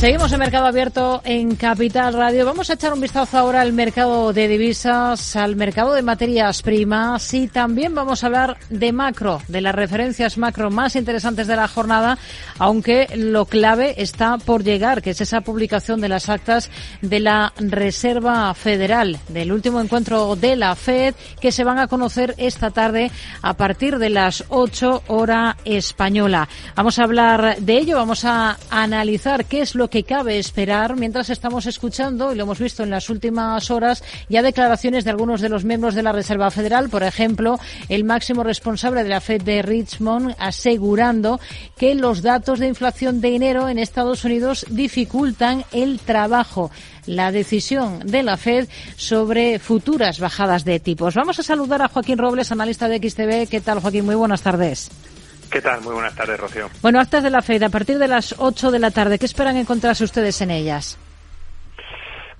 Seguimos en Mercado Abierto en Capital Radio. Vamos a echar un vistazo ahora al mercado de divisas, al mercado de materias primas y también vamos a hablar de macro, de las referencias macro más interesantes de la jornada, aunque lo clave está por llegar, que es esa publicación de las actas de la Reserva Federal, del último encuentro de la FED, que se van a conocer esta tarde a partir de las 8 hora española. Vamos a hablar de ello, vamos a analizar qué es lo que cabe esperar mientras estamos escuchando, y lo hemos visto en las últimas horas, ya declaraciones de algunos de los miembros de la Reserva Federal, por ejemplo, el máximo responsable de la Fed de Richmond asegurando que los datos de inflación de enero en Estados Unidos dificultan el trabajo la decisión de la Fed sobre futuras bajadas de tipos. Vamos a saludar a Joaquín Robles, analista de XTV. ¿Qué tal, Joaquín? Muy buenas tardes. ¿Qué tal? Muy buenas tardes, Rocío. Bueno, actas de la FED, a partir de las 8 de la tarde, ¿qué esperan encontrarse ustedes en ellas?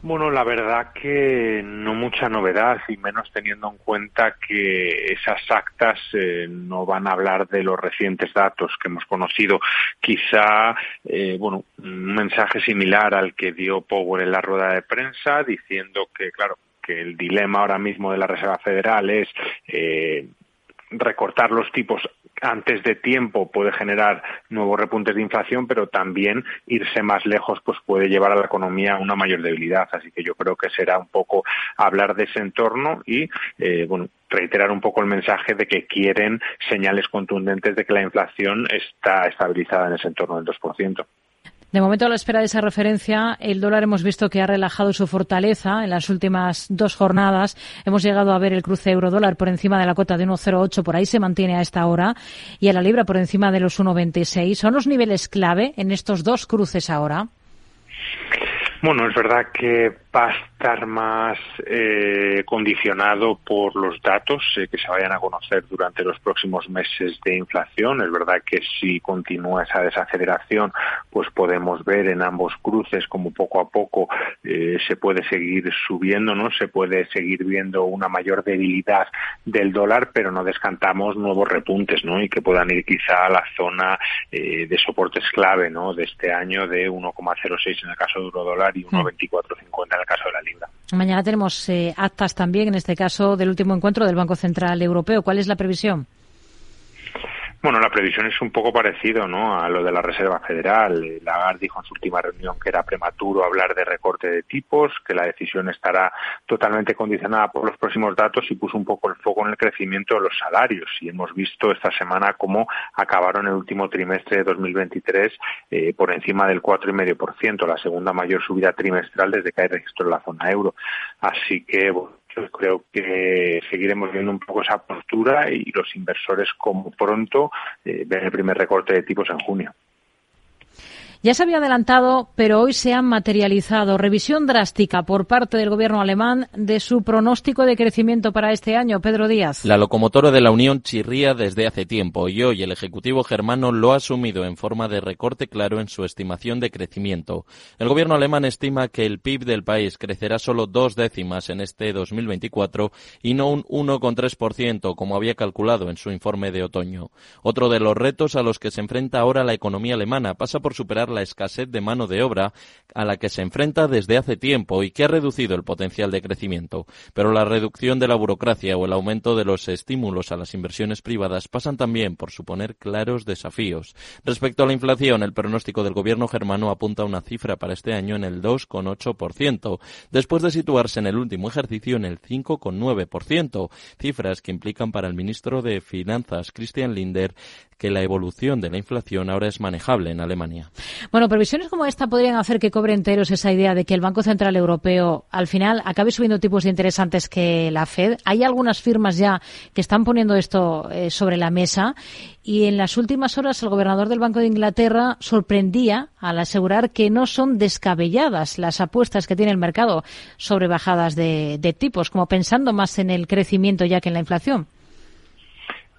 Bueno, la verdad que no mucha novedad y menos teniendo en cuenta que esas actas eh, no van a hablar de los recientes datos que hemos conocido. Quizá, eh, bueno, un mensaje similar al que dio Power en la rueda de prensa diciendo que, claro, que el dilema ahora mismo de la Reserva Federal es eh, recortar los tipos antes de tiempo puede generar nuevos repuntes de inflación, pero también irse más lejos pues puede llevar a la economía a una mayor debilidad. Así que yo creo que será un poco hablar de ese entorno y eh, bueno reiterar un poco el mensaje de que quieren señales contundentes de que la inflación está estabilizada en ese entorno del 2%. De momento, a la espera de esa referencia, el dólar hemos visto que ha relajado su fortaleza en las últimas dos jornadas. Hemos llegado a ver el cruce euro-dólar por encima de la cota de 1,08, por ahí se mantiene a esta hora, y a la libra por encima de los 1,26. ¿Son los niveles clave en estos dos cruces ahora? Bueno, es verdad que va a estar más eh, condicionado por los datos eh, que se vayan a conocer durante los próximos meses de inflación. Es verdad que si continúa esa desaceleración, pues podemos ver en ambos cruces como poco a poco eh, se puede seguir subiendo, ¿no? Se puede seguir viendo una mayor debilidad del dólar, pero no descantamos nuevos repuntes, ¿no? Y que puedan ir quizá a la zona de soportes clave, ¿no? De este año de 1,06 en el caso de euro dólar y 1,2450 en caso de la libra. Mañana tenemos eh, actas también, en este caso, del último encuentro del Banco Central Europeo. ¿Cuál es la previsión? Bueno, la previsión es un poco parecido ¿no? a lo de la Reserva Federal. Lagarde dijo en su última reunión que era prematuro hablar de recorte de tipos, que la decisión estará totalmente condicionada por los próximos datos y puso un poco el foco en el crecimiento de los salarios. Y hemos visto esta semana cómo acabaron el último trimestre de 2023 eh, por encima del 4,5%, la segunda mayor subida trimestral desde que hay registro en la zona euro. Así que, bueno, creo que seguiremos viendo un poco esa postura y los inversores como pronto eh, ven el primer recorte de tipos en junio. Ya se había adelantado, pero hoy se han materializado. Revisión drástica por parte del gobierno alemán de su pronóstico de crecimiento para este año. Pedro Díaz. La locomotora de la Unión chirría desde hace tiempo y hoy el Ejecutivo germano lo ha asumido en forma de recorte claro en su estimación de crecimiento. El gobierno alemán estima que el PIB del país crecerá solo dos décimas en este 2024 y no un 1,3% como había calculado en su informe de otoño. Otro de los retos a los que se enfrenta ahora la economía alemana pasa por superar la escasez de mano de obra a la que se enfrenta desde hace tiempo y que ha reducido el potencial de crecimiento. Pero la reducción de la burocracia o el aumento de los estímulos a las inversiones privadas pasan también por suponer claros desafíos. Respecto a la inflación, el pronóstico del gobierno germano apunta a una cifra para este año en el 2,8%, después de situarse en el último ejercicio en el 5,9%, cifras que implican para el ministro de Finanzas, Christian Linder, que la evolución de la inflación ahora es manejable en Alemania. Bueno, previsiones como esta podrían hacer que cobre enteros esa idea de que el Banco Central Europeo al final acabe subiendo tipos de interés que la Fed. Hay algunas firmas ya que están poniendo esto eh, sobre la mesa y en las últimas horas el gobernador del Banco de Inglaterra sorprendía al asegurar que no son descabelladas las apuestas que tiene el mercado sobre bajadas de tipos, como pensando más en el crecimiento ya que en la inflación.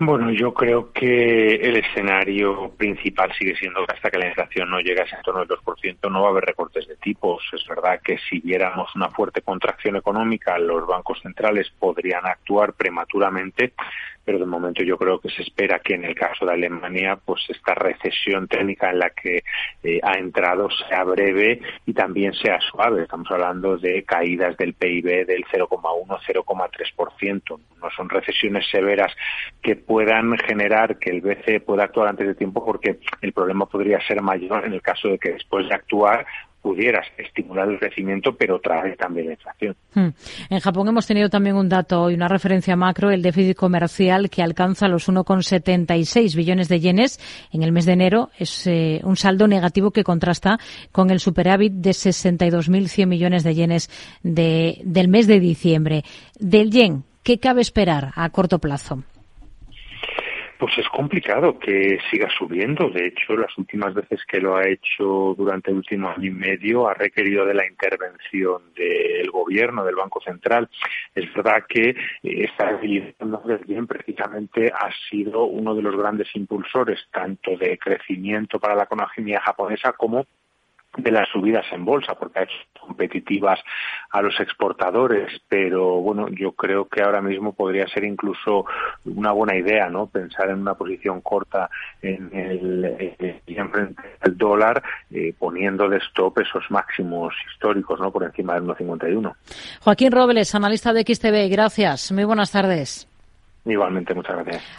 Bueno, yo creo que el escenario principal sigue siendo que hasta que la inflación no llegue a ese entorno del 2%, no va a haber recortes de tipos. Es verdad que si viéramos una fuerte contracción económica, los bancos centrales podrían actuar prematuramente, pero de momento yo creo que se espera que en el caso de Alemania, pues esta recesión técnica en la que eh, ha entrado sea breve y también sea suave. Estamos hablando de caídas del PIB del 0,1-0,3%. No son recesiones severas que puedan generar que el BCE pueda actuar antes de tiempo porque el problema podría ser mayor en el caso de que después de actuar pudieras estimular el crecimiento, pero trae también la inflación. Hmm. En Japón hemos tenido también un dato y una referencia macro, el déficit comercial que alcanza los 1,76 billones de yenes en el mes de enero. Es eh, un saldo negativo que contrasta con el superávit de 62.100 millones de yenes de, del mes de diciembre. Del yen, ¿qué cabe esperar a corto plazo? Pues es complicado que siga subiendo. De hecho, las últimas veces que lo ha hecho durante el último año y medio ha requerido de la intervención del gobierno, del Banco Central. Es verdad que esta debilidad bien precisamente ha sido uno de los grandes impulsores tanto de crecimiento para la economía japonesa como de las subidas en bolsa, porque ha hecho competitivas a los exportadores, pero bueno, yo creo que ahora mismo podría ser incluso una buena idea, ¿no? Pensar en una posición corta en el, frente al dólar, eh, poniendo de stop esos máximos históricos, ¿no? Por encima del 1,51. Joaquín Robles, analista de XTV, gracias. Muy buenas tardes. Igualmente, muchas gracias.